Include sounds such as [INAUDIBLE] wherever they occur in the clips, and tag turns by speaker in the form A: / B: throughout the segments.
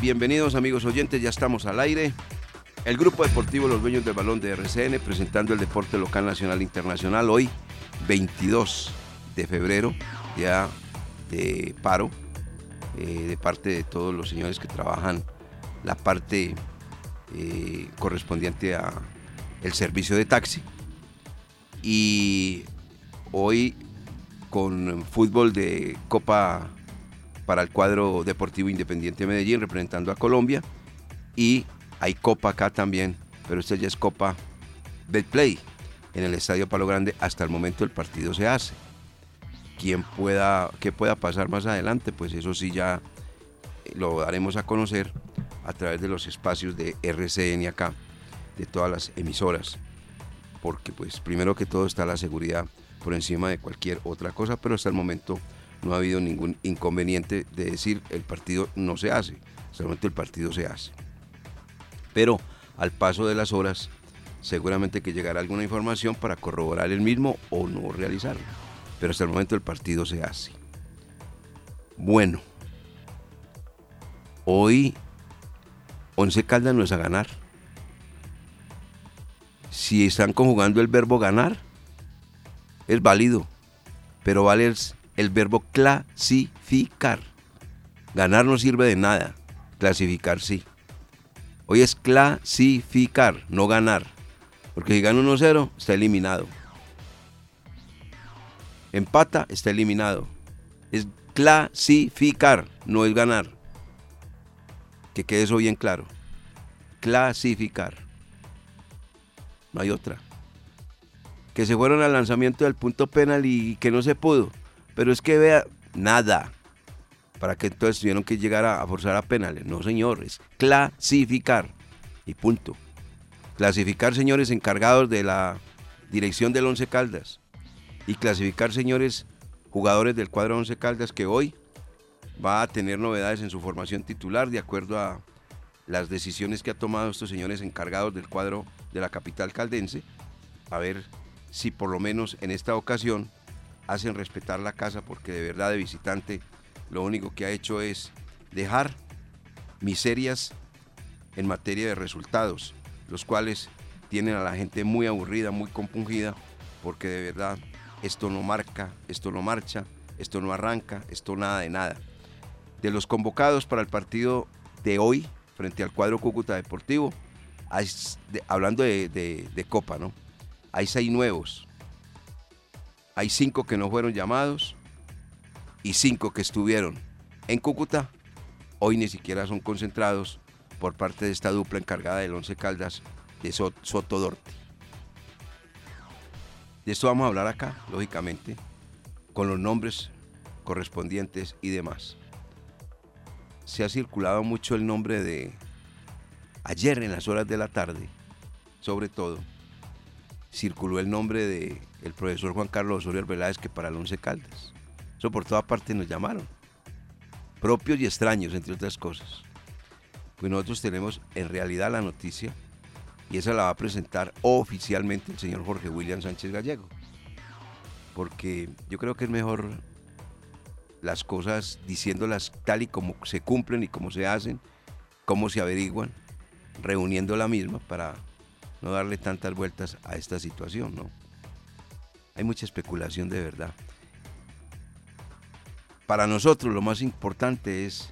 A: Bienvenidos amigos oyentes, ya estamos al aire. El grupo deportivo Los Dueños del Balón de RCN presentando el deporte local, nacional e internacional hoy, 22 de febrero, ya de paro, eh, de parte de todos los señores que trabajan la parte eh, correspondiente a el servicio de taxi. Y hoy con fútbol de Copa para el cuadro deportivo Independiente Medellín representando a Colombia y hay copa acá también, pero esta ya es copa Betplay en el Estadio Palo Grande. Hasta el momento el partido se hace. Quien pueda, que pueda pasar más adelante, pues eso sí ya lo daremos a conocer a través de los espacios de RCN acá, de todas las emisoras. Porque pues primero que todo está la seguridad por encima de cualquier otra cosa, pero hasta el momento no ha habido ningún inconveniente de decir el partido no se hace, solamente el partido se hace. Pero al paso de las horas, seguramente que llegará alguna información para corroborar el mismo o no realizarlo. Pero hasta el momento el partido se hace. Bueno, hoy Once Caldas no es a ganar. Si están conjugando el verbo ganar, es válido, pero vale el verbo clasificar. Ganar no sirve de nada, clasificar sí. Hoy es clasificar, no ganar. Porque si gana 1-0, está eliminado. Empata, está eliminado. Es clasificar, no es ganar. Que quede eso bien claro. Clasificar. No hay otra. Que se fueron al lanzamiento del punto penal y que no se pudo. Pero es que vea, nada. Para que entonces tuvieron que llegar a, forzar a penales. No, señores. Clasificar. Y punto. Clasificar, señores, encargados de la dirección del Once Caldas. Y clasificar, señores, jugadores del cuadro Once Caldas que hoy va a tener novedades en su formación titular de acuerdo a las decisiones que ha tomado estos señores encargados del cuadro de la capital caldense. A ver si por lo menos en esta ocasión hacen respetar la casa porque de verdad de visitante lo único que ha hecho es dejar miserias en materia de resultados, los cuales tienen a la gente muy aburrida, muy compungida, porque de verdad esto no marca, esto no marcha, esto no arranca, esto nada de nada. De los convocados para el partido de hoy frente al cuadro Cúcuta Deportivo, hablando de, Copa, ¿no? Hay seis nuevos, hay cinco que no fueron llamados y cinco que estuvieron en Cúcuta. Hoy ni siquiera son concentrados por parte de esta dupla encargada del Once Caldas de Soto Dorte. De esto vamos a hablar acá, lógicamente, con los nombres correspondientes y demás. Se ha circulado mucho el nombre de ayer en las horas de la tarde, sobre todo, circuló el nombre de el profesor Juan Carlos Osorio Arbeláez que para el Once Caldas. Eso por toda parte nos llamaron. Propios y extraños, entre otras cosas. Pues nosotros tenemos en realidad la noticia y esa la va a presentar oficialmente el señor Jorge William Sánchez Gallego. Porque yo creo que es mejor las cosas diciéndolas tal y como se cumplen y como se hacen, cómo se averiguan, reuniendo la misma para no darle tantas vueltas a esta situación, ¿no? Hay mucha especulación de verdad. Para nosotros lo más importante es,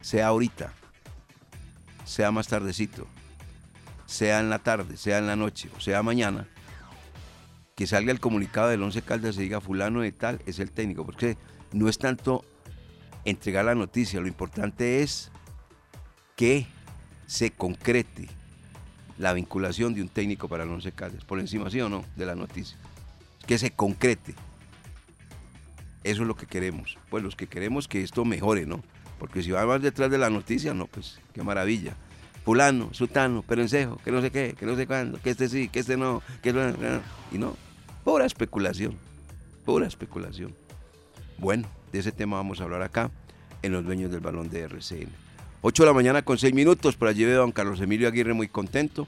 A: sea ahorita, sea más tardecito, sea en la tarde, sea en la noche o sea mañana, que salga el comunicado del Once Caldas y diga fulano de tal es el técnico, porque no es tanto entregar la noticia, lo importante es que se concrete la vinculación de un técnico para el Once Caldas, por encima, sí o no, de la noticia. Que se concrete. Eso es lo que queremos. Pues los que queremos que esto mejore, ¿no? Porque si va más detrás de la noticia, no, pues qué maravilla. Fulano, Sutano, Perencejo, que no sé qué, que no sé cuándo, que este sí, que este no, que no, y no. Pura especulación, pura especulación. Bueno, de ese tema vamos a hablar acá en Los Dueños del Balón de RCN. 8 de la mañana con 6 minutos, por allí veo a don Carlos Emilio Aguirre muy contento.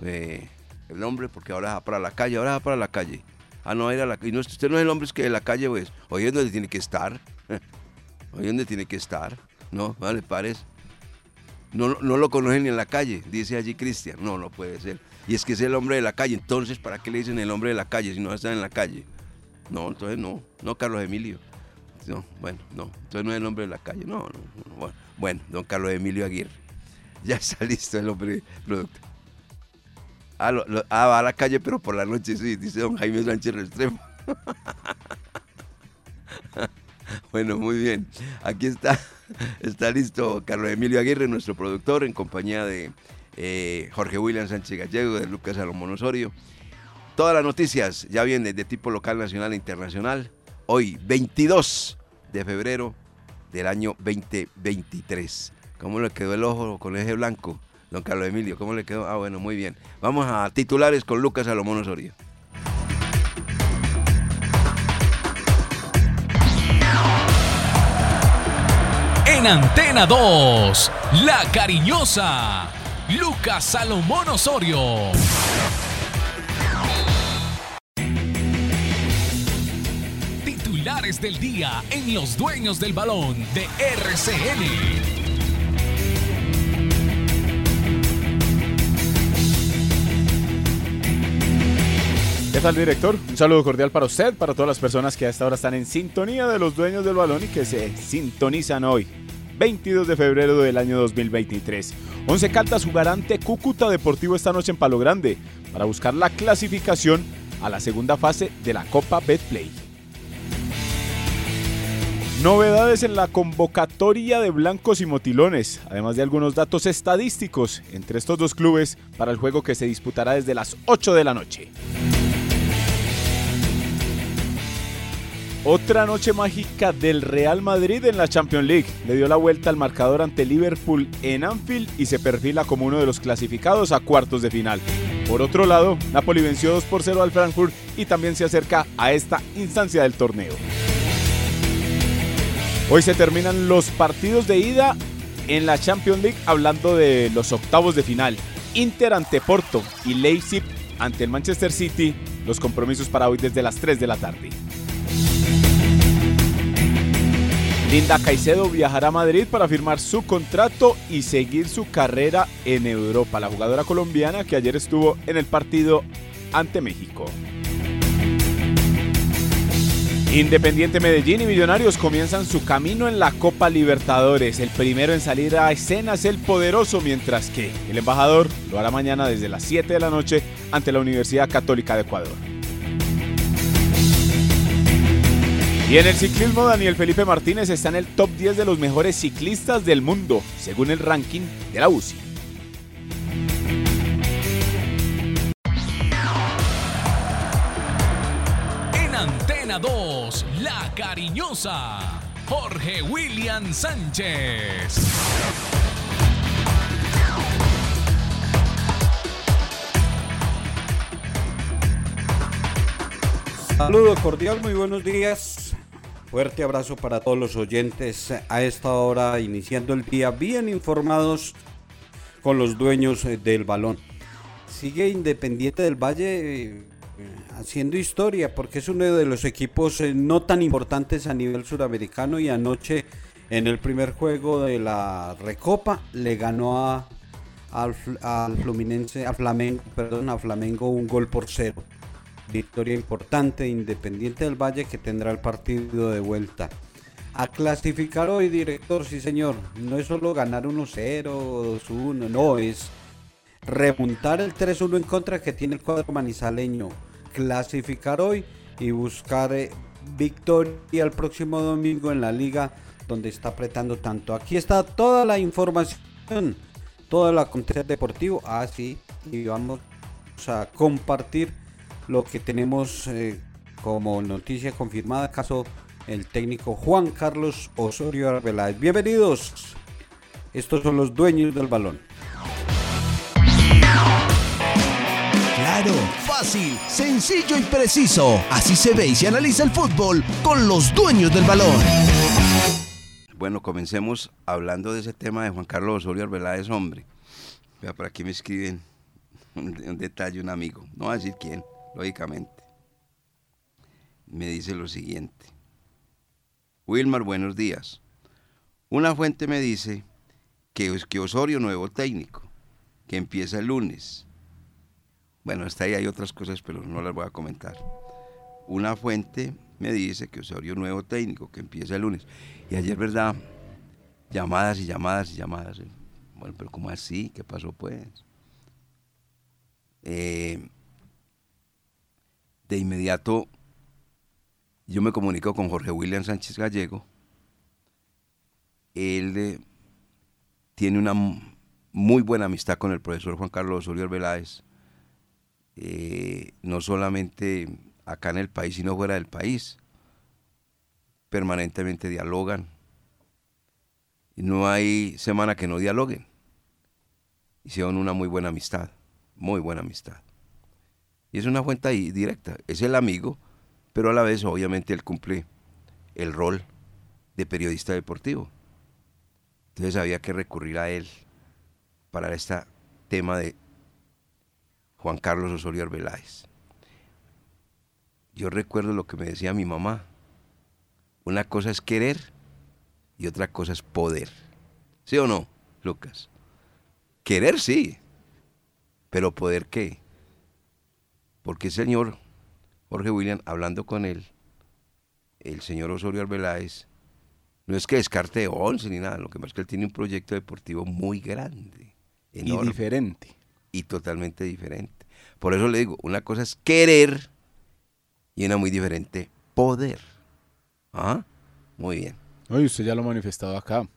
A: Eh, el hombre, porque ahora va para la calle, ahora va para la calle. Ah, no, era la no, usted no es el hombre que de la calle, pues. Oye, ¿dónde tiene que estar? [LAUGHS] Oye, ¿dónde tiene que estar? No, vale, pares. No, no lo conocen ni en la calle, dice allí Cristian. No, no puede ser. Y es que es el hombre de la calle. Entonces, ¿para qué le dicen el hombre de la calle si no está en la calle? No, entonces no. No, Carlos Emilio. No, bueno, no. Entonces no es el hombre de la calle. No, no. Bueno, don Carlos Emilio Aguirre. [LAUGHS] Ya está listo el producto. Ah, ah, va a la calle, pero por la noche sí, dice don Jaime Sánchez Restrepo. [LAUGHS] bueno, muy bien. Aquí está, [LAUGHS] está listo Carlos Emilio Aguirre, nuestro productor, en compañía de eh, Jorge William Sánchez Gallego, de Lucas Salomón Osorio. Todas las noticias ya vienen de tipo local, nacional e internacional. Hoy, 22 de febrero del año 2023. ¿Cómo le quedó el ojo con eje blanco, don Carlos Emilio? ¿Cómo le quedó? Ah, bueno, muy bien. Vamos a titulares con Lucas Salomón Osorio.
B: En Antena 2, La Cariñosa, Lucas Salomón Osorio. Titulares del día en Los Dueños del Balón de RCN.
C: ¿Qué tal, director? Un saludo cordial para usted, para todas las personas que a esta hora están en sintonía de los dueños del balón y que se sintonizan hoy, 22 de febrero del año 2023. Once Caldas jugará ante Cúcuta Deportivo esta noche en Palo Grande para buscar la clasificación a la segunda fase de la Copa Betplay. Novedades en la convocatoria de blancos y motilones, además de algunos datos estadísticos entre estos dos clubes para el juego que se disputará desde las 8 de la noche. Otra noche mágica del Real Madrid en la Champions League. Le dio la vuelta al marcador ante Liverpool en Anfield y se perfila como uno de los clasificados a cuartos de final. Por otro lado, Napoli venció 2 por 0 al Frankfurt y también se acerca a esta instancia del torneo. Hoy se terminan los partidos de ida en la Champions League hablando de los octavos de final. Inter ante Porto y Leipzig ante el Manchester City. Los compromisos para hoy desde las 3 de la tarde. Linda Caicedo viajará a Madrid para firmar su contrato y seguir su carrera en Europa. La jugadora colombiana que ayer estuvo en el partido ante México. Independiente Medellín y Millonarios comienzan su camino en la Copa Libertadores. El primero en salir a escena es el poderoso, mientras que el embajador lo hará mañana desde las 7 de la noche ante la Universidad Católica de Ecuador. Y en el ciclismo, Daniel Felipe Martínez está en el top 10 de los mejores ciclistas del mundo, según el ranking de la UCI.
B: 2, La Cariñosa, Jorge William Sánchez.
D: Saludos cordial, muy buenos días. Fuerte abrazo para todos los oyentes a esta hora, iniciando el día bien informados con los dueños del balón. Sigue Independiente del Valle haciendo historia porque es uno de los equipos eh, no tan importantes a nivel suramericano y anoche en el primer juego de la Recopa le ganó a, al, Fluminense, a Flamengo, perdón, a Flamengo un gol por cero. Victoria importante, Independiente del Valle que tendrá el partido de vuelta. A clasificar hoy, director, sí señor. No es solo ganar 1-0 2-1, no, es remontar el 3-1 en contra que tiene el cuadro manizaleño clasificar hoy y buscar eh, victoria el próximo domingo en la liga donde está apretando tanto. Aquí está toda la información, todo el acontecer deportivo. Ah, y vamos a compartir lo que tenemos eh, como noticia confirmada, caso el técnico Juan Carlos Osorio Arbeláez. Bienvenidos. Estos son los dueños del balón.
E: Claro, fácil, sencillo y preciso. Así se ve y se analiza el fútbol con los dueños del balón.
A: Bueno, comencemos hablando de ese tema de Juan Carlos Osorio Arbeláez, hombre. Vea, por aquí me escriben un, detalle, un amigo. No va a decir quién, lógicamente. Me dice lo siguiente. Wilmar, buenos días. Una fuente me dice que, que Osorio nuevo técnico, que empieza el lunes. Bueno, hasta ahí hay otras cosas, pero no las voy a comentar. Una fuente me dice que Osorio nuevo técnico, que empieza el lunes. Y ayer, ¿verdad? Llamadas y llamadas y llamadas. Bueno, pero ¿cómo así? ¿Qué pasó pues? Eh, de inmediato yo me comunico con Jorge William Sánchez Gallego. Él eh, tiene una muy buena amistad con el profesor Juan Carlos Osorio Veláez eh, no solamente acá en el país, sino fuera del país. Permanentemente dialogan. No hay semana que no dialoguen. Hicieron una muy buena amistad, muy buena amistad. Y es una fuente directa. Es el amigo, pero a la vez obviamente él cumple el rol de periodista deportivo. Entonces había que recurrir a él para este tema de Juan Carlos Osorio Arbeláez. Yo recuerdo lo que me decía mi mamá. Una cosa es querer y otra cosa es poder. ¿Sí o no, Lucas? Querer sí, pero poder qué? Porque el señor Jorge William, hablando con él, el señor Osorio Arbeláez, no es que descarte 11 ni nada, lo que pasa es que él tiene un proyecto deportivo muy grande.
C: Y diferente
A: y totalmente diferente. Por eso le digo, una cosa es querer y una muy diferente, poder. ¿Ah? Muy bien.
C: Oye, usted ya lo ha manifestado acá.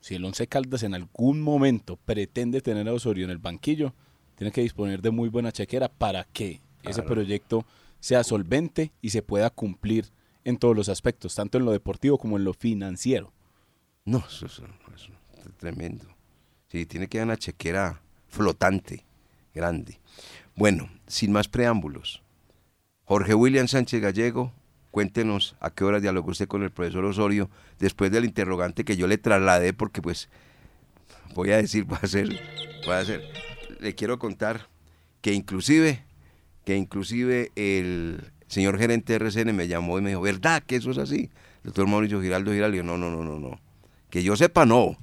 C: Si el Once Caldas en algún momento pretende tener a Osorio en el banquillo, tiene que disponer de muy buena chequera para que ese proyecto sea solvente y se pueda cumplir en todos los aspectos, tanto en lo deportivo como en lo financiero.
A: No, eso, es tremendo. Sí, tiene que haber una chequera flotante grande. Bueno, sin más preámbulos, Jorge William Sánchez Gallego, cuéntenos a qué hora dialogó usted con el profesor Osorio después del interrogante que yo le trasladé, porque pues voy a decir, [LAUGHS] va a ser, va a ser, le quiero contar que inclusive, que inclusive el señor gerente de RCN me llamó y me dijo, ¿verdad que eso es así? El doctor Mauricio Giraldo Giraldo, no, no, no, no, no. Que yo sepa, no.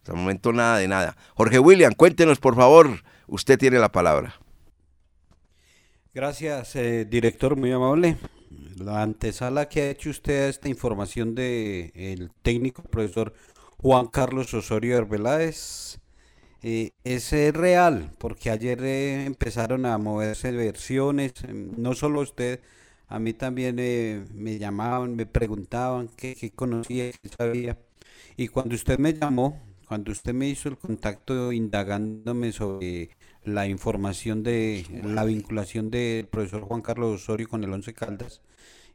A: Hasta el momento nada de nada. Jorge William, cuéntenos por favor Usted tiene la palabra.
D: Gracias, eh, director, muy amable. La antesala que ha hecho usted a esta información del el técnico profesor Juan Carlos Osorio Herbeláez eh, es real, porque ayer eh, empezaron a moverse versiones, no solo usted, a mí también me llamaban, me preguntaban qué, qué conocía, qué sabía. Y cuando usted me llamó, cuando usted me hizo el contacto indagándome sobre la información de la vinculación del profesor Juan Carlos Osorio con el Once Caldas,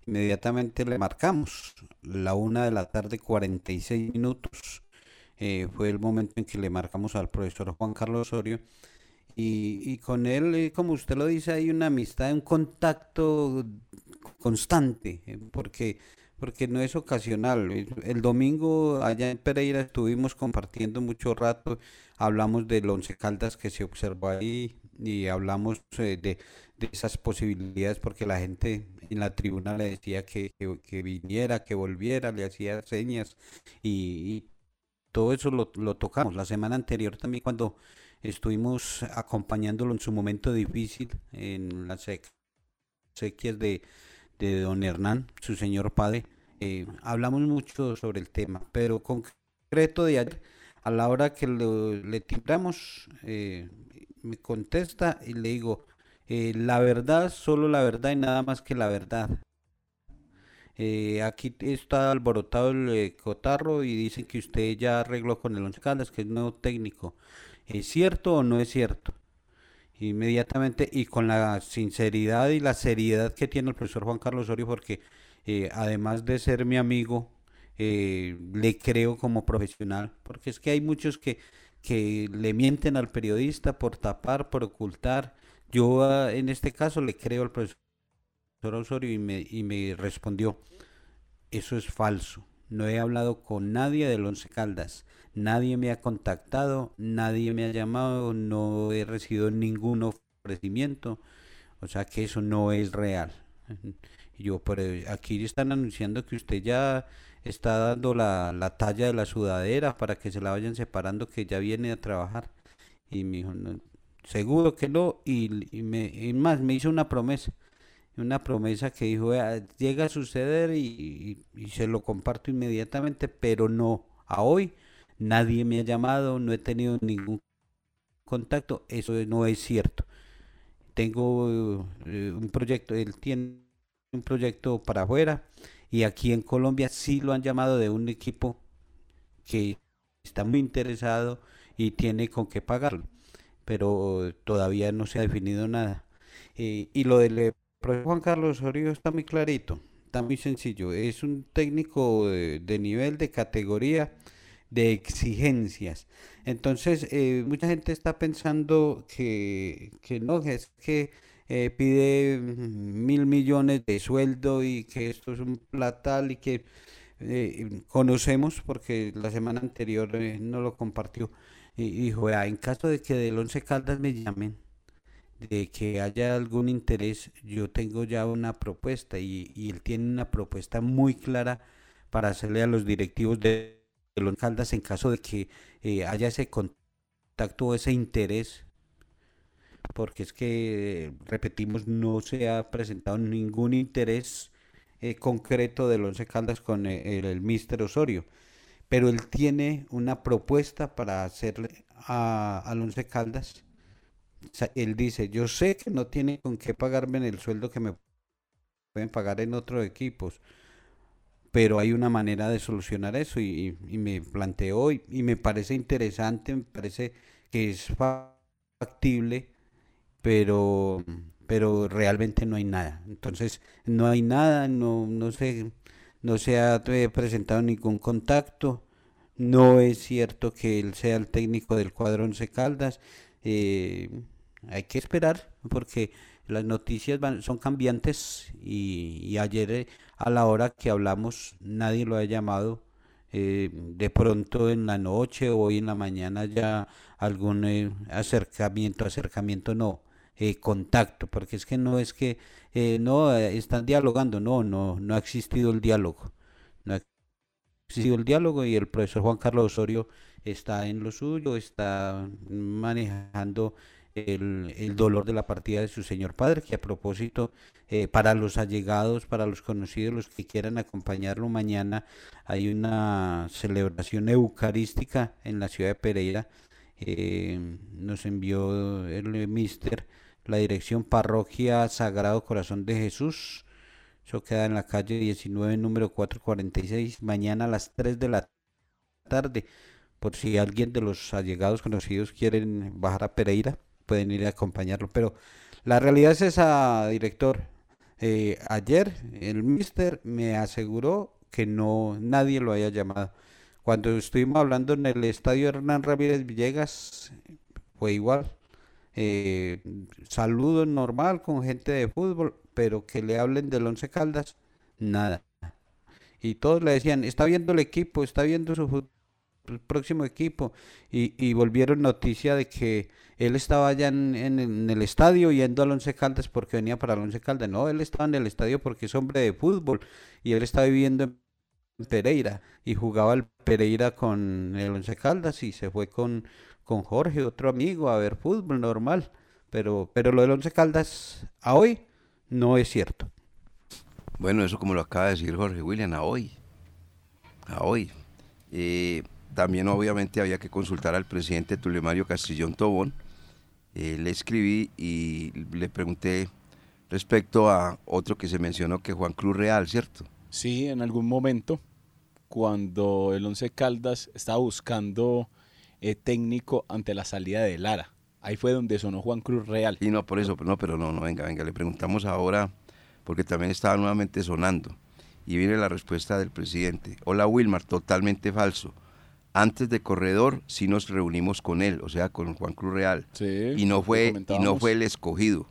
D: inmediatamente le marcamos la una de la tarde 46 minutos. Eh, fue el momento en que le marcamos al profesor Juan Carlos Osorio y, y con él, eh, como usted lo dice, hay una amistad, un contacto constante, eh, porque porque no es ocasional. El domingo allá en Pereira estuvimos compartiendo mucho rato, hablamos del Once Caldas que se observó ahí y hablamos eh, de, esas posibilidades porque la gente en la tribuna le decía que, viniera, que volviera, le hacía señas y, todo eso lo, lo, tocamos. La semana anterior también cuando estuvimos acompañándolo en su momento difícil en las sequias de de don Hernán, su señor padre, eh, hablamos mucho sobre el tema, pero concreto de ayer, a la hora que le timbramos, eh, me contesta y le digo, eh, la verdad, solo la verdad y nada más que la verdad. aquí está alborotado el cotarro y dicen que usted ya arregló con el Once Caldas, que es nuevo técnico. ¿Es cierto o no es cierto? Inmediatamente y con la sinceridad y la seriedad que tiene el profesor Juan Carlos Osorio, porque eh, además de ser mi amigo, le creo como profesional, porque es que hay muchos que, que le mienten al periodista por tapar, por ocultar. Yo ah, en este caso le creo al profesor Osorio y me, y me respondió, eso es falso. No he hablado con nadie del Once Caldas. Nadie me ha contactado, nadie me ha llamado, no he recibido ningún ofrecimiento. O sea que eso no es real. yo, pero aquí están anunciando que usted ya está dando la, la talla de la sudadera para que se la vayan separando, que ya viene a trabajar. Y me dijo, seguro que no. Y, y, me, y más, me hizo una promesa una promesa que dijo, llega a suceder y, se lo comparto inmediatamente, pero no, a hoy nadie me ha llamado, no he tenido ningún contacto, eso no es cierto. Tengo eh, un proyecto, él tiene un proyecto para afuera y aquí en Colombia sí lo han llamado de un equipo que está muy interesado y tiene con qué pagarlo, pero todavía no se ha definido nada. Eh, y lo del Juan Carlos Osorio está muy clarito, está muy sencillo. Es un técnico de, nivel, de categoría, de exigencias. Entonces, eh, mucha gente está pensando que, que no, es que eh, pide mil millones de sueldo y que esto es un platal y que eh, conocemos, porque la semana anterior no lo compartió, y dijo, en caso de que del Once Caldas me llamen, de que haya algún interés, yo tengo ya una propuesta y, él tiene una propuesta muy clara para hacerle a los directivos de, los Caldas en caso de que eh, haya ese contacto o ese interés, porque es que, repetimos, no se ha presentado ningún interés eh, concreto del Once Caldas con eh, el, el, Mister Osorio, pero él tiene una propuesta para hacerle a, al Once Caldas él dice, yo sé que no tiene con qué pagarme en el sueldo que me pueden pagar en otros equipos, pero hay una manera de solucionar eso y, me planteó y, y, me parece interesante, me parece que es factible, pero, pero realmente no hay nada. Entonces, no hay nada, no, no, se, no se ha presentado ningún contacto. No es cierto que él sea el técnico del cuadro Once Caldas. Eh, hay que esperar porque las noticias son cambiantes y, ayer eh, a la hora que hablamos nadie lo ha llamado. Eh, de pronto en la noche o hoy en la mañana ya algún eh, acercamiento, acercamiento no, contacto, porque es que no es que no están dialogando, no, no, no ha existido el diálogo, no ha existido el diálogo y el profesor Juan Carlos Osorio está en lo suyo, está manejando el, dolor de la partida de su señor padre, que a propósito, eh, para los allegados, para los conocidos, los que quieran acompañarlo mañana, hay una celebración eucarística en la ciudad de Pereira. Eh, nos envió el mister la dirección parroquia Sagrado Corazón de Jesús. Eso queda en la calle 19, número 446, mañana a las 3 de la tarde. Por si alguien de los allegados conocidos quieren bajar a Pereira, pueden ir a acompañarlo. Pero la realidad es esa, director. Eh, ayer el mister me aseguró que no nadie lo haya llamado. Cuando estuvimos hablando en el estadio Hernán Ramírez Villegas, fue igual. Eh, saludo normal con gente de fútbol, pero que le hablen del Once Caldas, nada. Y todos le decían, está viendo el equipo, está viendo su próximo equipo. Y, y volvieron noticia de que él estaba allá en, el estadio yendo al Once Caldas porque venía para el Once Caldas. No, él estaba en el estadio porque es hombre de fútbol y él está viviendo en Pereira y jugaba el Pereira con el Once Caldas y se fue con, con Jorge, otro amigo, a ver fútbol normal. Pero, pero lo del Once Caldas a hoy no es cierto.
A: Bueno, eso como lo acaba de decir Jorge William, a hoy. A hoy. Eh, también obviamente había que consultar al presidente Tulio Mario Castillón Tobón, eh, le escribí y le pregunté respecto a otro que se mencionó, que Juan Cruz Real, ¿cierto?
C: Sí, en algún momento, cuando el Once Caldas estaba buscando eh, técnico ante la salida de Lara. Ahí fue donde sonó Juan Cruz Real.
A: Y no, por eso, no, pero no, no, venga, venga, le preguntamos ahora, porque también estaba nuevamente sonando. Y viene la respuesta del presidente. Hola Wilmar, totalmente falso. Antes de corredor sí nos reunimos con él, o sea, con Juan Cruz Real.
C: Sí,
A: y no
C: lo
A: fue y no fue el escogido.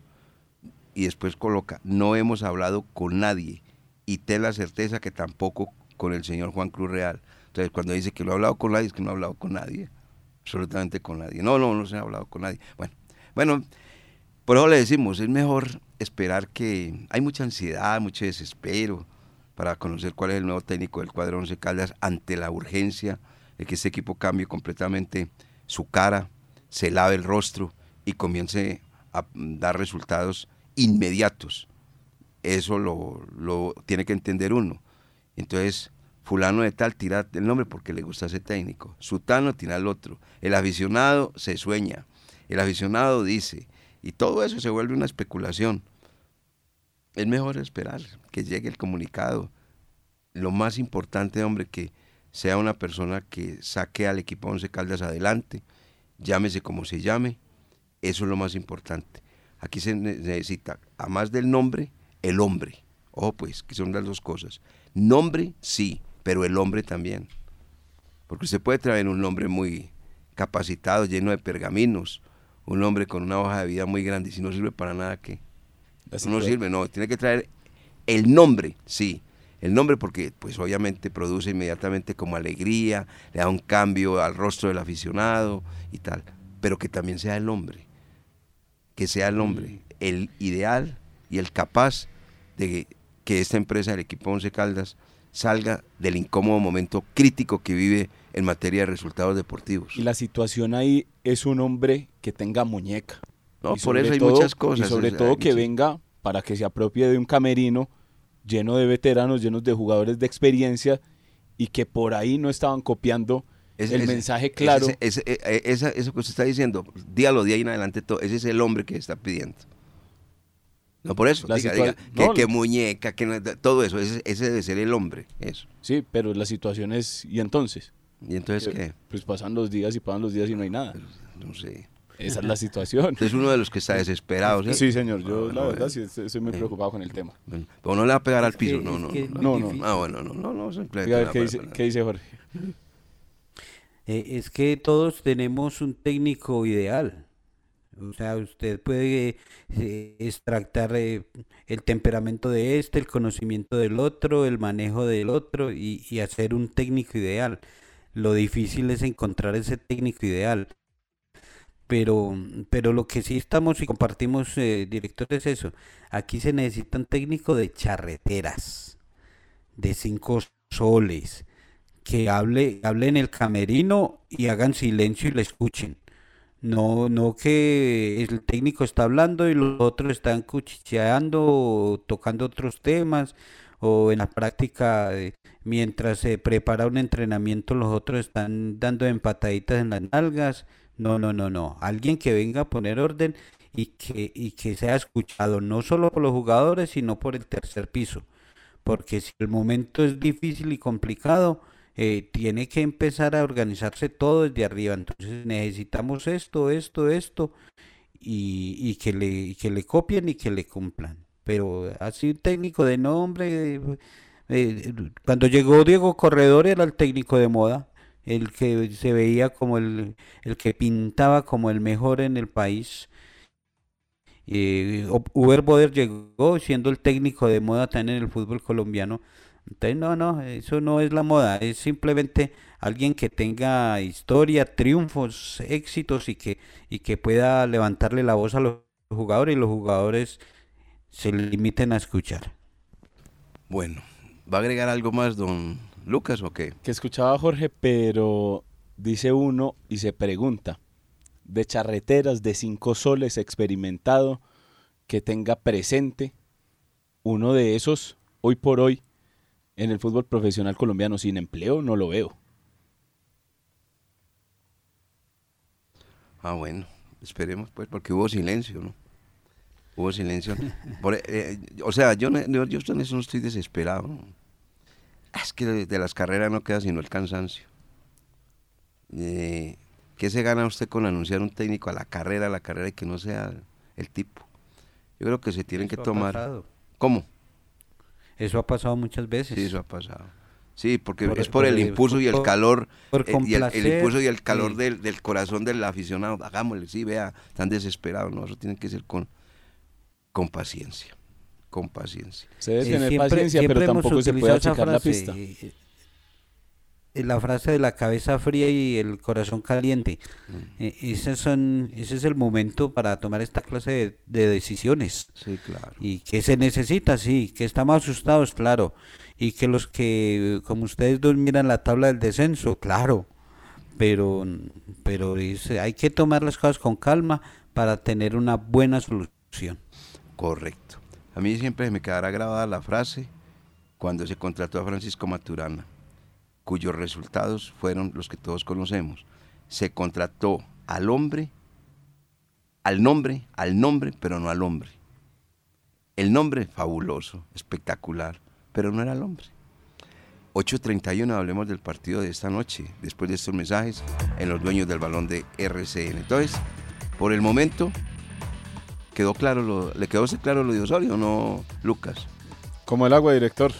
A: Y después coloca, no hemos hablado con nadie y ten la certeza que tampoco con el señor Juan Cruz Real. Entonces, cuando dice que no ha hablado con nadie, es que no ha hablado con nadie, absolutamente con nadie. No, no, no se ha hablado con nadie. Bueno, bueno, por eso le decimos, es mejor esperar que hay mucha ansiedad, mucho desespero para conocer cuál es el nuevo técnico del cuadro Once Caldas ante la urgencia de que este equipo cambie completamente su cara, se lave el rostro y comience a dar resultados inmediatos. Eso lo, lo tiene que entender uno. Entonces, fulano de tal tira el nombre porque le gusta ese técnico. Sutano tira el otro. El aficionado se sueña. El aficionado dice. Y todo eso se vuelve una especulación. Es mejor esperar que llegue el comunicado. Lo más importante, hombre, que sea una persona que saque al equipo Once Caldas adelante, llámese como se llame, eso es lo más importante. Aquí se ne- necesita, a más del nombre, el hombre. Ojo pues, que son las dos cosas. Nombre, sí, pero el hombre también. Porque usted puede traer un hombre muy capacitado, lleno de pergaminos, un hombre con una hoja de vida muy grande, y si no sirve para nada, ¿qué?
C: Así
A: no sirve, no, tiene que traer el nombre, sí, el nombre porque pues obviamente produce inmediatamente como alegría, le da un cambio al rostro del aficionado y tal, pero que también sea el hombre, que sea el hombre, el ideal y el capaz de que esta empresa, el equipo Once Caldas, salga del incómodo momento crítico que vive en materia de resultados deportivos.
C: Y la situación ahí es un hombre que tenga muñeca.
A: No, por eso hay
C: todo-
A: muchas cosas.
C: Y sobre
A: es-
C: todo que
A: muchas-
C: venga para que se apropie de un camerino lleno de veteranos, llenos de jugadores de experiencia y que por ahí no estaban copiando el mensaje claro.
A: ese- eh, eh, esa- eso que usted está diciendo, díalo de ahí en adelante todo. Ese es el hombre que está pidiendo. No por eso,
C: La
A: diga,
C: situa-
A: diga, que,
C: no,
A: que
C: lo-
A: muñeca, que no- todo eso, ese, ese debe ser el hombre, eso.
C: Sí, pero la situación es, ¿y entonces?
A: Y entonces,
C: Que,
A: ¿qué?
C: Pues pasan los días y pasan los días y no hay nada.
A: No sé.
C: Esa es la situación.
A: Usted es uno de los que está desesperado, ¿sí?
C: Sí, señor, yo
A: Ah,
C: la verdad
A: eh.
C: sí estoy muy preocupado con el tema.
A: Bueno, pero no le va a pegar al piso, no, no, no, no. Ah, bueno, no, no, no, simplemente
C: a ver,
A: no,
C: ¿qué dice, ¿qué dice Jorge?
D: Eh, es que todos tenemos un técnico ideal. O sea, usted puede eh, extractar eh, el temperamento de este, el conocimiento del otro, el manejo del otro y, y hacer un técnico ideal. Lo difícil es encontrar ese técnico ideal. Pero, pero lo que sí estamos y compartimos, eh, director, es eso. Aquí se necesita un técnico de charreteras, de cinco soles, que hable, hable en el camerino y hagan silencio y le escuchen. No, no que el técnico está hablando y los otros están cuchicheando o tocando otros temas o en la práctica eh, mientras se prepara un entrenamiento los otros están dando empataditas en las nalgas. No, no, no, no. Alguien que venga a poner orden y que, y que sea escuchado no solo por los jugadores sino por el tercer piso. Porque si el momento es difícil y complicado, eh, tiene que empezar a organizarse todo desde arriba. Entonces necesitamos esto, esto, esto, y, y que le, que le copien y que le cumplan. Pero así un técnico de nombre, eh, eh, cuando llegó Diego Corredor era el técnico de moda, el que se veía como el, el que pintaba como el mejor en el país. Eh, Boder llegó siendo el técnico de moda también en el fútbol colombiano. Entonces, no, no, eso no es la moda, es simplemente alguien que tenga historia, triunfos, éxitos y que, y que pueda levantarle la voz a los jugadores y los jugadores se limiten a escuchar.
A: Bueno, ¿va a agregar algo más, don Lucas, o qué?
C: Que escuchaba a Jorge, pero dice uno y se pregunta, de charreteras de cinco soles experimentado, que tenga presente uno de esos, hoy por hoy, en el fútbol profesional colombiano sin empleo, no lo veo.
A: Ah, bueno, esperemos, pues, porque hubo silencio, ¿no? Hubo silencio. [LAUGHS] Por- eh, o sea, yo, yo, yo en eso no estoy desesperado. ¿no? Es que de, las carreras no queda sino el cansancio. Eh, ¿Qué se gana usted con anunciar un técnico a la carrera, a la carrera y que no sea el, tipo? Yo creo que se tienen que
D: Eso
A: tomar. ¿Cómo?
D: Eso ha pasado muchas veces.
A: Sí, eso ha pasado. Sí, porque
D: Por-
A: es por
D: por
A: el impulso y el calor,
D: por
A: y el, el impulso y el calor
D: sí.
A: del, del corazón del aficionado. Hagámosle, sí, vea, están desesperados, ¿no? Eso tiene que ser con, con paciencia, con paciencia.
C: Se debe tener
D: siempre-
C: paciencia, pero
D: siempre hemos
C: tampoco se puede
D: utilizado esa
C: achicar la
D: frase,
C: pista.
D: eh, La frase de la cabeza fría y el corazón caliente.
C: Mm.
D: Eh, esos son, ese es el momento para tomar esta clase de, de decisiones.
A: Sí, claro.
D: Y que se necesita, sí, que estamos asustados, claro. Y que los que, como ustedes dos miran la tabla del descenso, claro. Pero, pero es- hay que tomar las cosas con calma para tener una buena solución.
A: Correcto. A mí siempre me quedará grabada la frase cuando se contrató a Francisco Maturana, cuyos resultados fueron los que todos conocemos. Se contrató al hombre, al nombre, al nombre, pero no al hombre. El nombre fabuloso, espectacular, pero no era el hombre. 8.31, hablemos del partido de esta noche, después de estos mensajes en los dueños del balón de RCN. Entonces, por el momento, quedó claro lo, ¿le quedó claro lo de Osorio o no, Lucas?
C: Como el agua, director.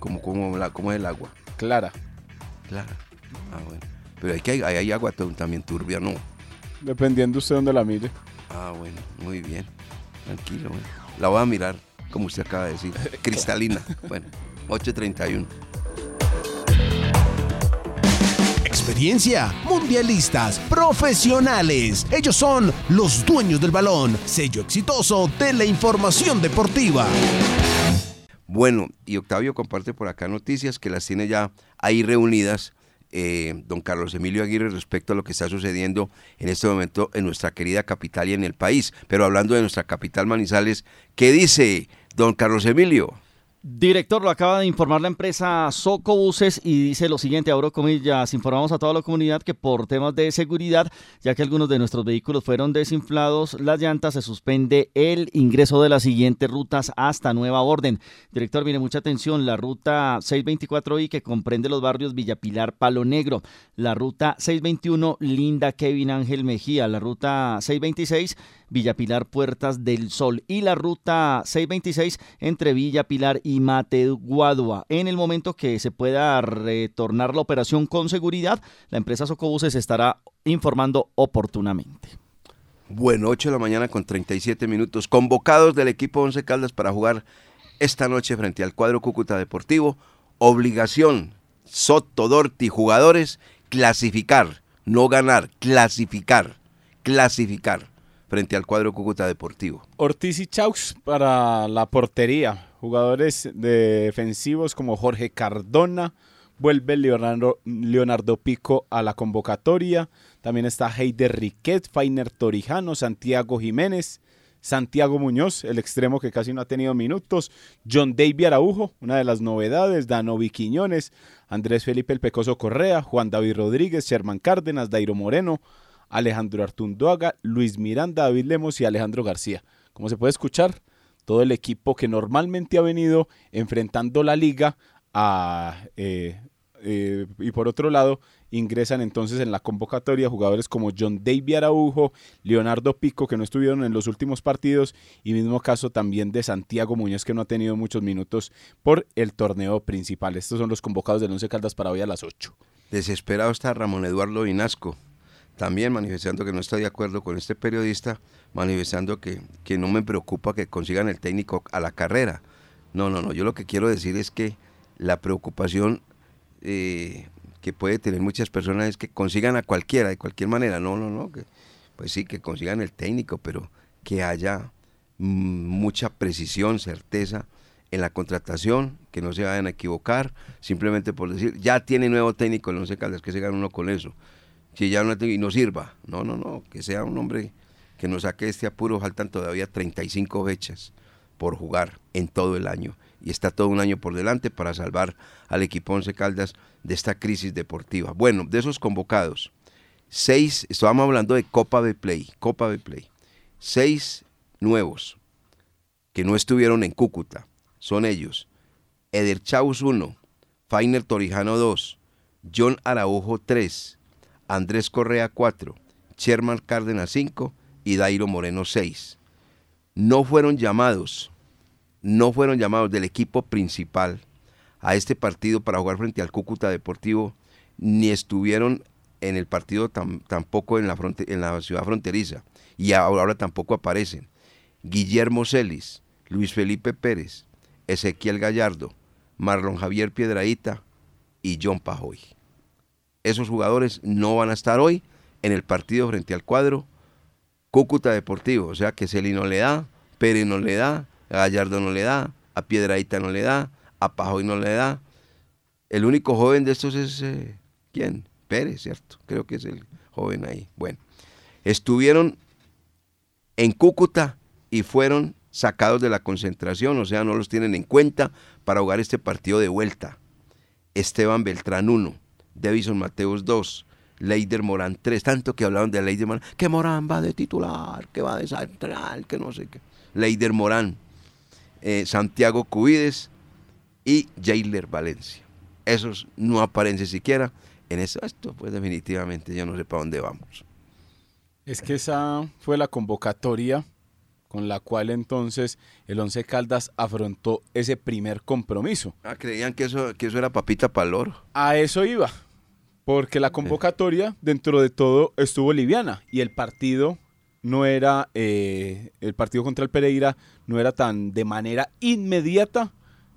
A: Como, como, la, como es el agua.
C: Clara.
A: Claro. Ah, bueno. Pero hay, que hay, hay agua también turbia, ¿no?
C: Dependiendo usted dónde la mire.
A: Ah, bueno, muy bien. Tranquilo, bueno. La voy a mirar, como usted acaba de decir. [LAUGHS] Cristalina. Bueno, 8.31.
E: Experiencia, mundialistas, profesionales. Ellos son los dueños del balón, sello exitoso de la información deportiva.
A: Bueno, y Octavio comparte por acá noticias que las tiene ya ahí reunidas eh, don Carlos Emilio Aguirre respecto a lo que está sucediendo en este momento en nuestra querida capital y en el país. Pero hablando de nuestra capital Manizales, ¿qué dice don Carlos Emilio?
F: Director, lo acaba de informar la empresa Socobuses y dice lo siguiente, abro comillas, informamos a toda la comunidad que por temas de seguridad, ya que algunos de nuestros vehículos fueron desinflados, las llantas se suspende el ingreso de las siguientes rutas hasta nueva orden. Director, mire mucha atención, la ruta 624I que comprende los barrios Villapilar, Palo Negro, la ruta 621 Linda Kevin Ángel Mejía, la ruta 626 Villapilar Puertas del Sol y la ruta 626 entre Villa Pilar y Mateguadua. En el momento que se pueda retornar la operación con seguridad, la empresa Socobuses estará informando oportunamente.
A: Bueno, 8 de la mañana con 37 minutos. Convocados del equipo Once Caldas para jugar esta noche frente al cuadro Cúcuta Deportivo. Obligación, Soto, Dorti, jugadores, clasificar, no ganar, clasificar, clasificar frente al cuadro Cúcuta Deportivo.
C: Ortiz y Chaux para la portería. Jugadores defensivos como Jorge Cardona. Vuelve Leonardo, Leonardo Pico a la convocatoria. También está Heider Riquet, Fainer Torijano, Santiago Jiménez, Santiago Muñoz, el extremo que casi no ha tenido minutos. John Davy Araujo, una de las novedades. Danovi Quiñones, Andrés Felipe El Pecoso Correa, Juan David Rodríguez, Sherman Cárdenas, Dairo Moreno, Alejandro Artunduaga, Luis Miranda, David Lemos y Alejandro García. Como se puede escuchar, todo el equipo que normalmente ha venido enfrentando la liga eh, eh, y por otro lado ingresan entonces en la convocatoria jugadores como John Davy Araujo, Leonardo Pico que no estuvieron en los últimos partidos y mismo caso también de Santiago Muñoz que no ha tenido muchos minutos por el torneo principal. Estos son los convocados del Once Caldas para hoy a las 8.
A: Desesperado está Ramón Eduardo Vinasco, también manifestando que no está de acuerdo con este periodista, manifestando que, que no me preocupa que consigan el técnico a la carrera. No, no, no, yo lo que quiero decir es que la preocupación eh, que puede tener muchas personas es que consigan a cualquiera, de cualquier manera. No, no, no, que, pues sí, que consigan el técnico, pero que haya mm, mucha precisión, certeza en la contratación, que no se vayan a equivocar, simplemente por decir, ya tiene nuevo técnico el Once Caldas, que se gane uno con eso. No y no sirva, no, no, no, que sea un hombre que nos saque este apuro, faltan todavía 35 fechas por jugar en todo el año. Y está todo un año por delante para salvar al equipo Once Caldas de esta crisis deportiva. Bueno, de esos convocados, seis, estábamos hablando de Copa de Play, Copa de Play, seis nuevos que no estuvieron en Cúcuta, son ellos, Eder Chaus 1, Fainer Torijano 2, John Araujo 3, Andrés Correa 4, Sherman Cárdenas 5 y Dairo Moreno 6. No fueron llamados, no fueron llamados del equipo principal a este partido para jugar frente al Cúcuta Deportivo, ni estuvieron en el partido tampoco en la, en la ciudad fronteriza, y ahora tampoco aparecen. Guillermo Celis, Luis Felipe Pérez, Ezequiel Gallardo, Marlon Javier Piedraíta y John Pajoy. Esos jugadores no van a estar hoy en el partido frente al cuadro Cúcuta Deportivo. O sea que Celi no le da, Pérez no le da, Gallardo no le da, a Piedraíta no le da, a Pajoy no le da. El único joven de estos es, eh, ¿quién? Pérez, ¿cierto? Creo que es el joven ahí. Bueno, estuvieron en Cúcuta y fueron sacados de la concentración, o sea, no los tienen en cuenta para jugar este partido de vuelta. Esteban Beltrán 1, Davison Mateos 2, Leider Morán 3, tanto que hablaban de Leider Morán, que Morán va de titular, que va de central, que no sé qué. Leider Morán, eh, Santiago Cubides y Jailer Valencia. Esos no aparecen siquiera en eso. Esto, pues definitivamente yo no sé para dónde vamos.
C: Es que esa fue la convocatoria con la cual entonces el Once Caldas afrontó ese primer compromiso.
A: Ah, creían que eso, que eso era papita palor.
C: A eso iba, porque la convocatoria dentro de todo estuvo liviana y el partido no era, eh, el partido contra el Pereira no era tan de manera inmediata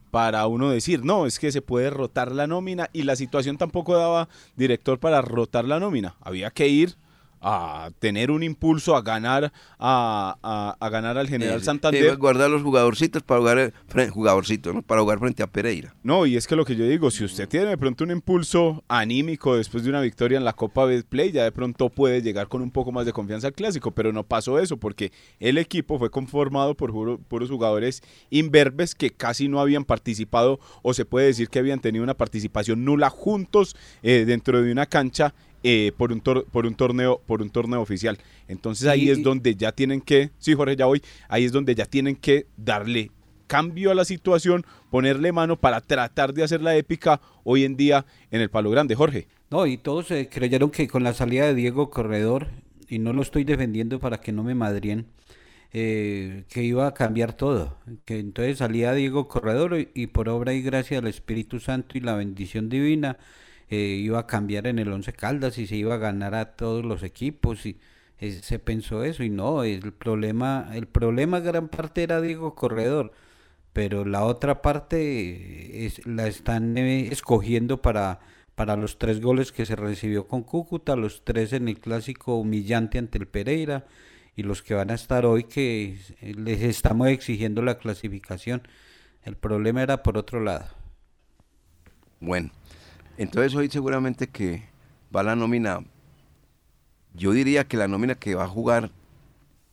C: para uno decir, no, es que se puede rotar la nómina y la situación tampoco daba director para rotar la nómina. Había que ir a tener un impulso a ganar a, a, ganar al General Santander.
A: guardar los jugadorcitos para jugar jugadorcitos, ¿no? para jugar frente a Pereira.
C: No, y es que lo que yo digo, si usted tiene de pronto un impulso anímico después de una victoria en la Copa Betplay, ya de pronto puede llegar con un poco más de confianza al clásico, pero no pasó eso porque el equipo fue conformado por puros jugadores imberbes que casi no habían participado o se puede decir que habían tenido una participación nula juntos eh, dentro de una cancha eh, por, un por, un torneo, por un torneo oficial. Entonces ahí es donde ya tienen que, sí Jorge, ya voy, ahí es donde ya tienen que darle cambio a la situación, ponerle mano para tratar de hacer la épica hoy en día en el Palo Grande, Jorge.
D: No, y todos eh, creyeron que con la salida de Diego Corredor, y no lo estoy defendiendo para que no me madrien, eh, que iba a cambiar todo, que entonces salía Diego Corredor y, y por obra y gracia del Espíritu Santo y la bendición divina, eh, iba a cambiar en el Once Caldas y se iba a ganar a todos los equipos y eh, se pensó eso y no, el problema, el problema gran parte era Diego Corredor, pero la otra parte es, la están eh, escogiendo para, para los tres goles que se recibió con Cúcuta, los tres en el clásico humillante ante el Pereira y los que van a estar hoy que les estamos exigiendo la clasificación. El problema era por otro lado.
A: Bueno, entonces hoy seguramente que va la nómina, yo diría que la nómina que va a jugar,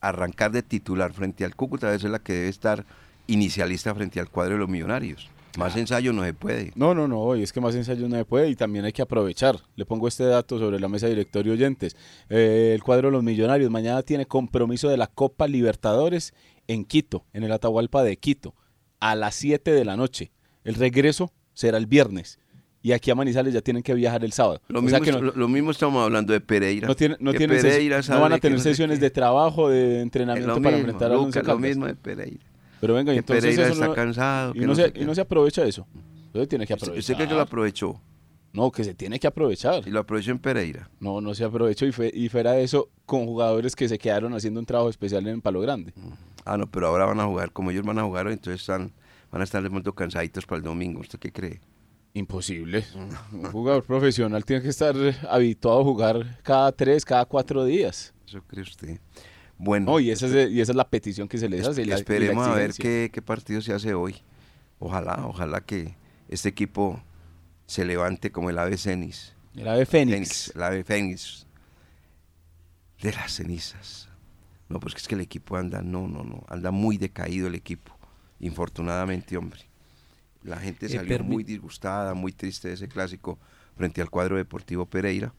A: arrancar de titular frente al Cúcuta, es la que debe estar inicialista frente al cuadro de los millonarios. Más ensayo no se puede.
C: No, no, no, es que más ensayo no se puede y también hay que aprovechar. Le pongo este dato sobre la mesa de directorio oyentes. Eh, el cuadro de los millonarios mañana tiene compromiso de la Copa Libertadores en Quito, en el Atahualpa de Quito, a las 7 de la noche. El regreso será el viernes y aquí a Manizales ya tienen que viajar el sábado.
A: Lo, mismo, estamos hablando de Pereira.
C: No, tiene, no, van a tener sesiones de trabajo, de entrenamiento para enfrentar a los
A: Lo mismo de Pereira.
C: Pero venga, y entonces
A: Pereira está cansado.
C: Y no, se, y no se aprovecha eso. Entonces tiene que aprovechar.
A: ¿Usted que lo aprovechó?
C: No, que se tiene que aprovechar.
A: ¿Y lo aprovechó en Pereira?
C: No, no se aprovechó y, fue, y fuera de eso con jugadores que se quedaron haciendo un trabajo especial en Palo Grande.
A: Ah, no, pero ahora van a jugar, como ellos van a jugar, entonces están, van a estar de momento cansaditos para el domingo. ¿Usted qué cree?
C: Imposible. Un jugador profesional tiene que estar habituado a jugar cada tres, cada cuatro días.
A: Eso cree usted. Bueno.
C: y, esa es, y esa es la petición que se les hace.
A: esperemos a ver qué, partido se hace hoy. Ojalá, ojalá que este equipo se levante como el ave Cenis.
C: El ave Fénix.
A: El ave Fénix. De las cenizas. No, pues es que el equipo anda, no, no, no, anda muy decaído el equipo. Infortunadamente, hombre. La gente eh, salió muy disgustada, muy triste de ese clásico frente al cuadro deportivo Pereira,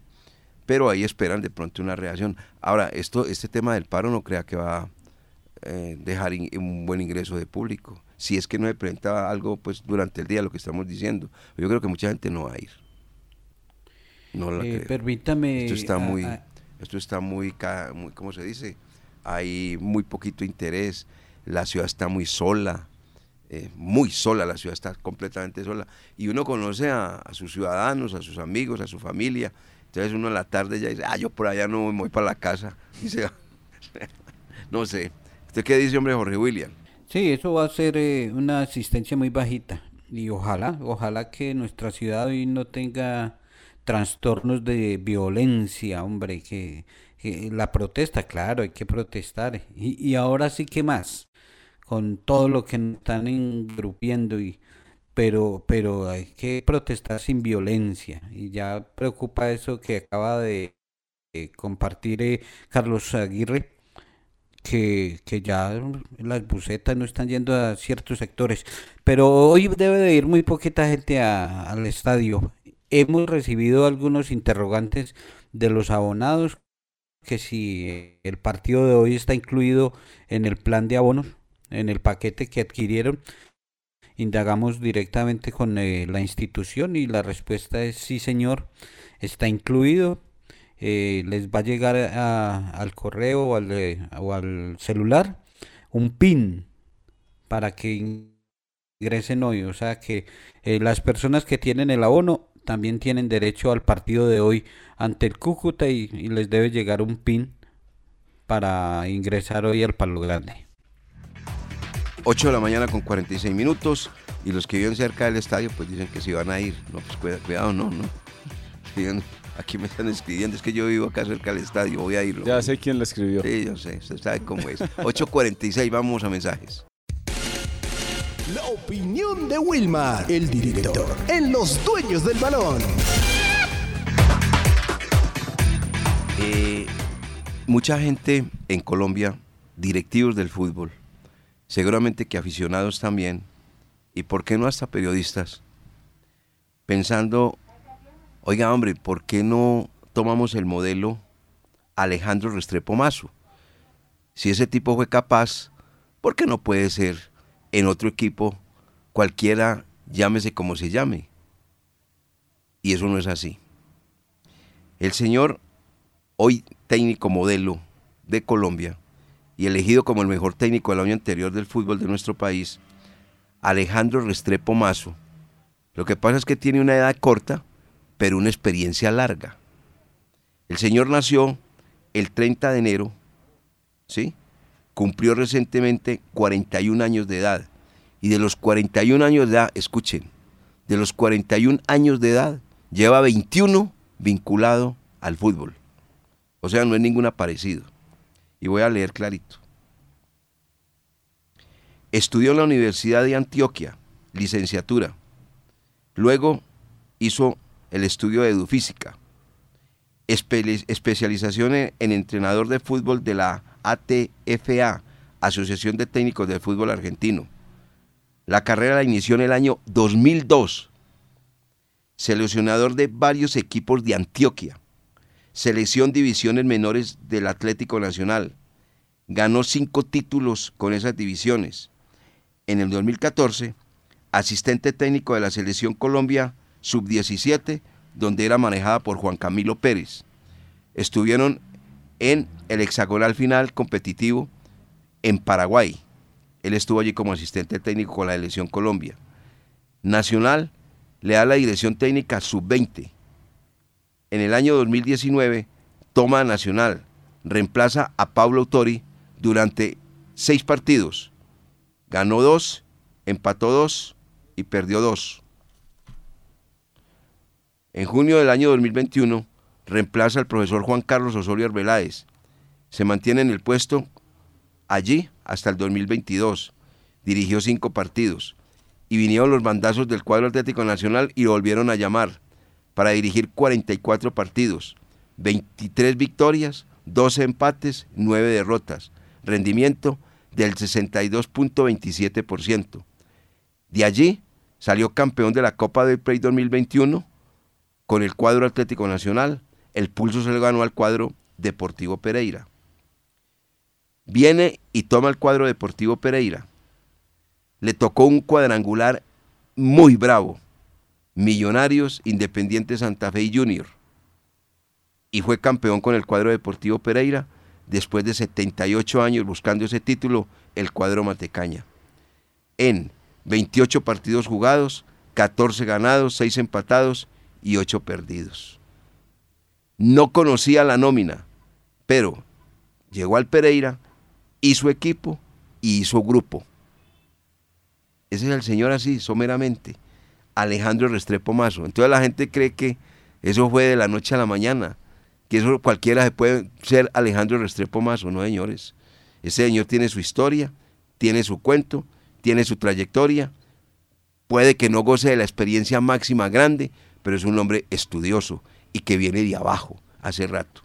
A: pero ahí esperan de pronto una reacción. Ahora, esto, este tema del paro no crea que va a eh, dejar un buen ingreso de público. si es que no se presenta algo pues durante el día, lo que estamos diciendo. Yo creo que mucha gente no va a ir.
D: No la eh, Permítame.
A: Esto está muy, esto está muy, muy, ¿cómo se dice? Hay muy poquito interés, la ciudad está muy sola, eh, muy sola, la ciudad está completamente sola. Y uno conoce a, sus ciudadanos, a sus amigos, a su familia. Entonces uno en la tarde ya dice, ah, yo por allá no me voy para la casa. [LAUGHS] [LAUGHS] no sé. ¿Usted qué dice, hombre, Jorge William?
D: Sí, eso va a ser eh, una asistencia muy bajita. Y ojalá, ojalá que nuestra ciudad hoy no tenga trastornos de violencia, hombre, que, la protesta, claro, hay que protestar. Y, y ahora sí que más con todo lo que están engrupiendo y pero pero hay que protestar sin violencia. Y ya preocupa eso que acaba de, compartir eh, Carlos Aguirre que, que, ya las bucetas no están yendo a ciertos sectores. Pero hoy debe de ir muy poquita gente al estadio. Hemos recibido algunos interrogantes de los abonados que si el partido de hoy está incluido en el plan de abonos en el paquete que adquirieron. Indagamos directamente con eh, la institución y la respuesta es sí señor, está incluido. Eh, les va a llegar al correo o al, eh, o al celular un PIN para que ingresen hoy. O sea que las personas que tienen el abono también tienen derecho al partido de hoy ante el Cúcuta y les debe llegar un PIN para ingresar hoy al Palo Grande.
A: 8 de la mañana con 46 minutos y los que viven cerca del estadio pues dicen que si van a ir. No, pues cuidado, no, no. Aquí me están escribiendo, es que yo vivo acá cerca del estadio, voy a irlo.
C: Ya sé quién lo escribió.
A: Sí, yo sé, usted sabe cómo es. 8.46, vamos a mensajes.
E: La opinión de Wilmar, el director, en los dueños del balón.
A: Eh, mucha gente en Colombia, directivos del fútbol, seguramente que aficionados también, y por qué no hasta periodistas, pensando, oiga hombre, ¿por qué no tomamos el modelo Alejandro Restrepo Mazo? Si ese tipo fue capaz, ¿por qué no puede ser en otro equipo cualquiera, llámese como se llame? Y eso no es así. El señor, hoy técnico modelo de Colombia, y elegido como el mejor técnico del año anterior del fútbol de nuestro país, Alejandro Restrepo Mazo. Lo que pasa es que tiene una edad corta, pero una experiencia larga. El señor nació el 30 de enero, ¿sí? Cumplió recientemente 41 años de edad. Y de los 41 años de edad, escuchen, de los 41 años de edad, lleva 21 vinculado al fútbol. O sea, no es ningún aparecido y voy a leer clarito. Estudió en la Universidad de Antioquia, licenciatura. Luego hizo el estudio de edufísica. Especialización en entrenador de fútbol de la ATFA, Asociación de Técnicos de Fútbol Argentino. La carrera la inició en el año 2002. Seleccionador de varios equipos de Antioquia selección divisiones menores del Atlético Nacional. Ganó cinco títulos con esas divisiones. En el 2014, asistente técnico de la selección Colombia sub-17, donde era manejada por Juan Camilo Pérez. Estuvieron en el hexagonal final competitivo en Paraguay. Él estuvo allí como asistente técnico con la selección Colombia. Nacional le da la dirección técnica sub-20 en el año 2019 toma Nacional, reemplaza a Pablo Autori durante seis partidos. Ganó dos, empató dos y perdió dos. En junio del año 2021 reemplaza al profesor Juan Carlos Osorio Arbeláez. Se mantiene en el puesto allí hasta el 2022. Dirigió cinco partidos. Y vinieron los bandazos del cuadro Atlético Nacional y lo volvieron a llamar para dirigir 44 partidos, 23 victorias, 12 empates, 9 derrotas, rendimiento del 62.27%. De allí salió campeón de la Copa del Play 2021 con el cuadro Atlético Nacional. El pulso se le ganó al cuadro Deportivo Pereira. Viene y toma el cuadro Deportivo Pereira. le tocó un cuadrangular muy bravo. Millonarios, Independiente Santa Fe y Junior. Y fue campeón con el cuadro deportivo Pereira después de 78 años buscando ese título, el cuadro Matecaña. En 28 partidos jugados, 14 ganados, 6 empatados y 8 perdidos. No conocía la nómina, pero llegó al Pereira, hizo equipo y hizo grupo. Ese es el señor así, someramente. Alejandro Restrepo Mazo. Entonces la gente cree que eso fue de la noche a la mañana, que eso cualquiera se puede ser Alejandro Restrepo Mazo, no señores. Ese señor tiene su historia, tiene su cuento, tiene su trayectoria, puede que no goce de la experiencia máxima grande, pero es un hombre estudioso y que viene de abajo hace rato.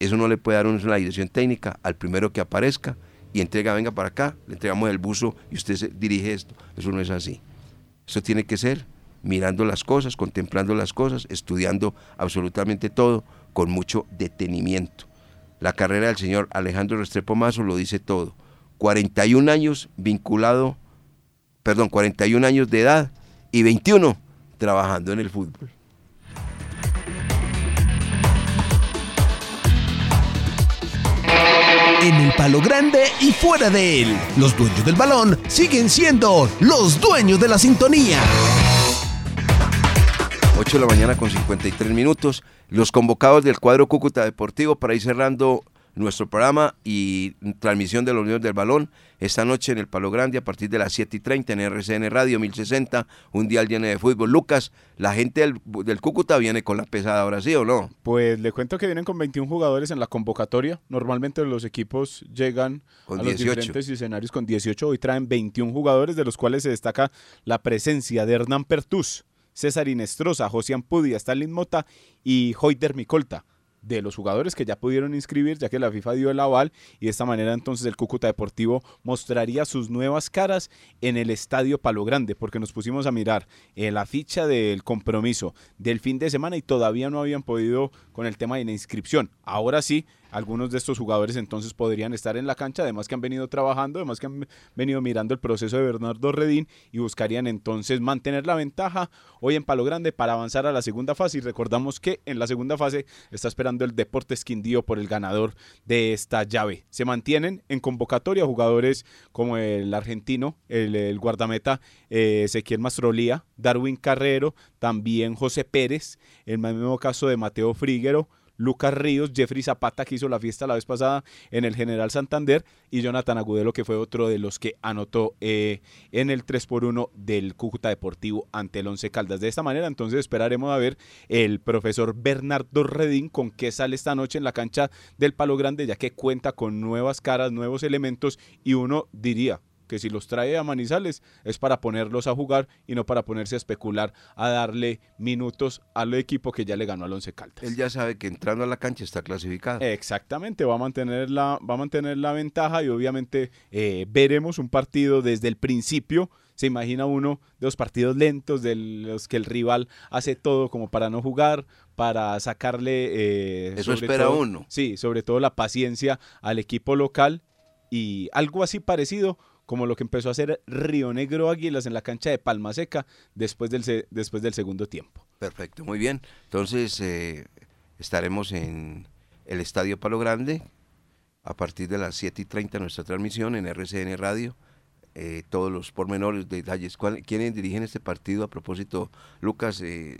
A: Eso no le puede dar una dirección técnica al primero que aparezca y entrega, venga para acá, le entregamos el buzo y usted se dirige esto. Eso no es así. Eso tiene que ser mirando las cosas, contemplando las cosas, estudiando absolutamente todo con mucho detenimiento. La carrera del señor Alejandro Restrepo Mazo lo dice todo. 41 años vinculado, perdón, 41 años de edad y 21 trabajando en el fútbol.
E: En el palo grande y fuera de él, los dueños del balón siguen siendo los dueños de la sintonía.
A: 8 de la mañana con 53 minutos. Los convocados del cuadro Cúcuta Deportivo para ir cerrando nuestro programa y transmisión de los Unión del Balón esta noche en el Palo Grande a partir de las 7 y 30 en RCN Radio 1060, un día lleno de fútbol. Lucas, la gente del, Cúcuta viene con la pesada ahora, ¿sí o no?
C: Pues le cuento que vienen con 21 jugadores en la convocatoria. Normalmente los equipos llegan a los diferentes escenarios con 18. Hoy traen 21 jugadores, de los cuales se destaca la presencia de Hernán Pertús, César Inestrosa, Josian Pudia, Stalin Mota y Hoyder Micolta de los jugadores que ya pudieron inscribir, ya que la FIFA dio el aval y de esta manera entonces el Cúcuta Deportivo mostraría sus nuevas caras en el Estadio Palo Grande, porque nos pusimos a mirar eh, la ficha del compromiso del fin de semana y todavía no habían podido con el tema de la inscripción. Ahora sí, algunos de estos jugadores entonces podrían estar en la cancha, además que han venido trabajando, además que han venido mirando el proceso de Bernardo Redín y buscarían entonces mantener la ventaja hoy en Palo Grande para avanzar a la segunda fase. Y recordamos que en la segunda fase está esperando el Deportes Quindío por el ganador de esta llave. Se mantienen en convocatoria jugadores como el argentino, el, guardameta eh, Ezequiel Mastrolía, Darwin Carrero, también José Pérez, el mismo caso de Mateo Fríguero, Lucas Ríos, Jeffrey Zapata, que hizo la fiesta la vez pasada en el General Santander, y Jonathan Agudelo, que fue otro de los que anotó eh, en el 3 por 1 del Cúcuta Deportivo ante el Once Caldas. De esta manera, entonces esperaremos a ver el profesor Bernardo Redín con qué sale esta noche en la cancha del Palo Grande, ya que cuenta con nuevas caras, nuevos elementos, y uno diría, que si los trae a Manizales es para ponerlos a jugar y no para ponerse a especular, a darle minutos al equipo que ya le ganó al Once Caldas.
A: Él ya sabe que entrando a la cancha está clasificado.
C: Exactamente, va a mantener la, va a mantener la ventaja y obviamente eh, veremos un partido desde el principio. Se imagina uno de los partidos lentos, de los que el rival hace todo como para no jugar, para sacarle...
A: Eh, Eso espera uno.
C: Sí, sobre todo la paciencia al equipo local y algo así parecido como lo que empezó a hacer Río Negro Águilas en la cancha de Palma Seca después del, después del segundo tiempo.
A: Perfecto, muy bien. Entonces eh, estaremos en el Estadio Palo Grande a partir de las 7 y 30 nuestra transmisión en RCN Radio. Eh, todos los pormenores, detalles. ¿Quiénes dirigen este partido? A propósito, Lucas, eh,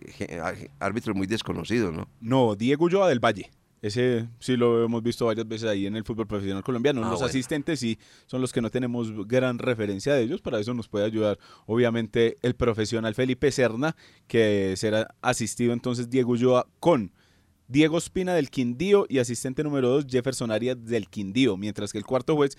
A: árbitro muy desconocido, ¿no?
C: No, Diego Ulloa del Valle. Ese sí lo hemos visto varias veces ahí en el fútbol profesional colombiano. Ah, los asistentes sí son los que no tenemos gran referencia de ellos. Para eso nos puede ayudar, obviamente, el profesional Felipe Serna, que será asistido entonces Diego Ulloa con Diego Espina del Quindío y asistente número 2 Jefferson Arias del Quindío, mientras que el cuarto juez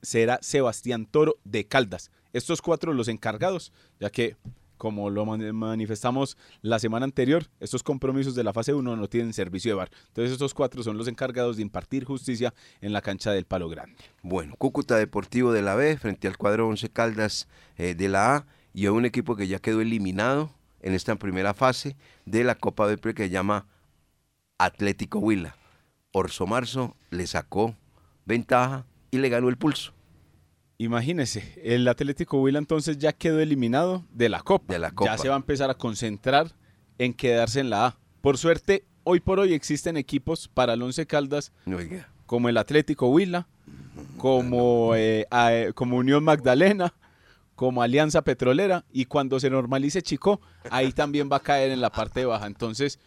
C: será Sebastián Toro de Caldas. Estos cuatro los encargados, ya que como lo manifestamos la semana anterior, estos compromisos de la fase 1 no tienen servicio de bar. Entonces estos cuatro son los encargados de impartir justicia en la cancha del Palo Grande.
A: Bueno, Cúcuta Deportivo de la B frente al cuadro 11 Caldas eh, de la A y a un equipo que ya quedó eliminado en esta primera fase de la Copa de Pre que se llama Atlético Huila. Orso Marzo le sacó ventaja y le ganó el pulso.
C: Imagínese, el Atlético Huila entonces ya quedó eliminado de la Copa.
A: De la Copa.
C: Ya se va a empezar a concentrar en quedarse en la A. Por suerte, hoy por hoy existen equipos para el Once Caldas
A: Oiga,
C: como el Atlético Huila, como, eh, a- eh, como Unión Magdalena, como Alianza Petrolera y cuando se normalice Chico, ahí también va a caer en la parte baja. Entonces,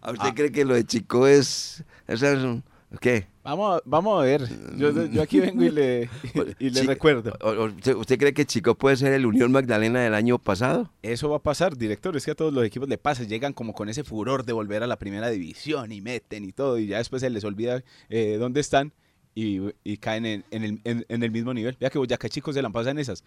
A: ¿A usted
C: Ah.
A: cree que lo de Chico es... es un- ¿Qué?
C: vamos a, vamos a ver. Yo, yo aquí vengo y le, [LAUGHS] y le
A: Sí,
C: recuerdo.
A: ¿Usted, usted cree que Chico puede ser el Unión Magdalena del año pasado?
C: Eso va a pasar, director. Es que a todos los equipos le pasa. Llegan como con ese furor de volver a la primera división y meten y todo. Y ya después se les olvida eh, dónde están y, y caen en, en el, en- en el mismo nivel. Vea que Boyacá chicos se la pasan esas.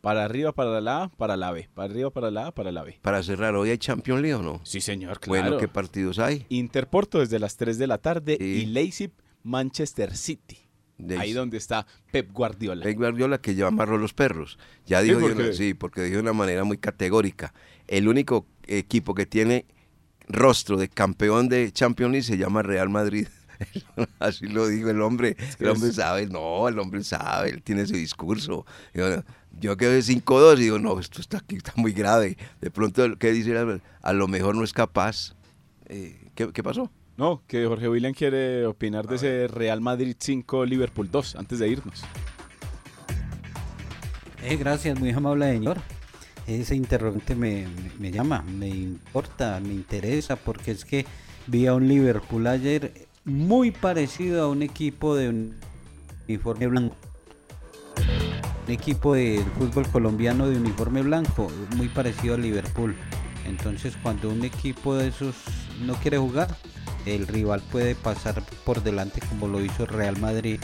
C: Para arriba, para la A, para la B. Para arriba, para la A, para la B.
A: Para cerrar, ¿hoy hay Champions League o no?
C: Sí, señor, claro.
A: Bueno, ¿qué partidos hay?
C: Interporto desde las 3 de la tarde
A: Sí.
C: y Leipzig, Manchester City.
A: Leipzig.
C: Ahí donde está Pep Guardiola.
A: Pep Guardiola que ya amarró los perros. Ya
C: Sí,
A: dijo, de
C: porque-
A: una- sí, porque dijo de una manera muy categórica. El único equipo que tiene rostro de campeón de Champions League se llama Real Madrid. [LAUGHS] Así lo dijo el hombre. El hombre sabe, no, el hombre sabe, él tiene ese discurso. Yo, yo quedé 5-2 y digo, no, esto está aquí, está muy grave. De pronto, ¿qué dice? A lo mejor no es capaz. Eh, ¿qué, qué pasó?
C: No, que Jorge William quiere opinar de ese Real Madrid 5, Liverpool 2, antes de irnos.
D: Eh, gracias, muy amable señor. Ese interrogante me, me- me llama, me importa, me interesa, porque es que vi a un Liverpool ayer muy parecido a un equipo de un uniforme blanco. Un equipo del fútbol colombiano de uniforme blanco, muy parecido a Liverpool. Entonces, cuando un equipo de esos no quiere jugar, el rival puede pasar por delante como lo hizo Real Madrid.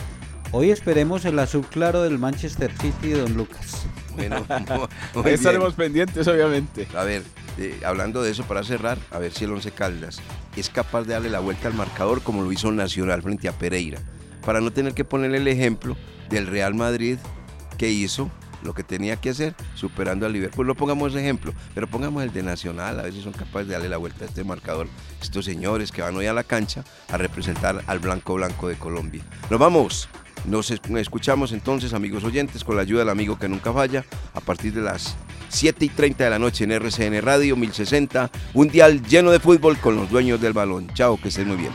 D: Hoy esperemos el azul claro del Manchester City de Don Lucas.
A: Bueno, [LAUGHS] muy
C: Ahí
A: bien.
C: estaremos pendientes, obviamente.
A: A ver, eh, hablando de eso para cerrar, a ver si el Once Caldas es capaz de darle la vuelta al marcador como lo hizo Nacional frente a Pereira, para no tener que ponerle el ejemplo del Real Madrid que hizo lo que tenía que hacer superando al Liverpool. No pongamos ese ejemplo, pero pongamos el de Nacional, a si son capaces de darle la vuelta a este marcador. Estos señores que van hoy a la cancha a representar al blanco blanco de Colombia. Nos vamos. Nos escuchamos entonces, amigos oyentes, con la ayuda del amigo que nunca falla, a partir de las 7 y 30 de la noche en RCN Radio 1060, un dial lleno de fútbol con los dueños del balón. Chao, que estén muy bien.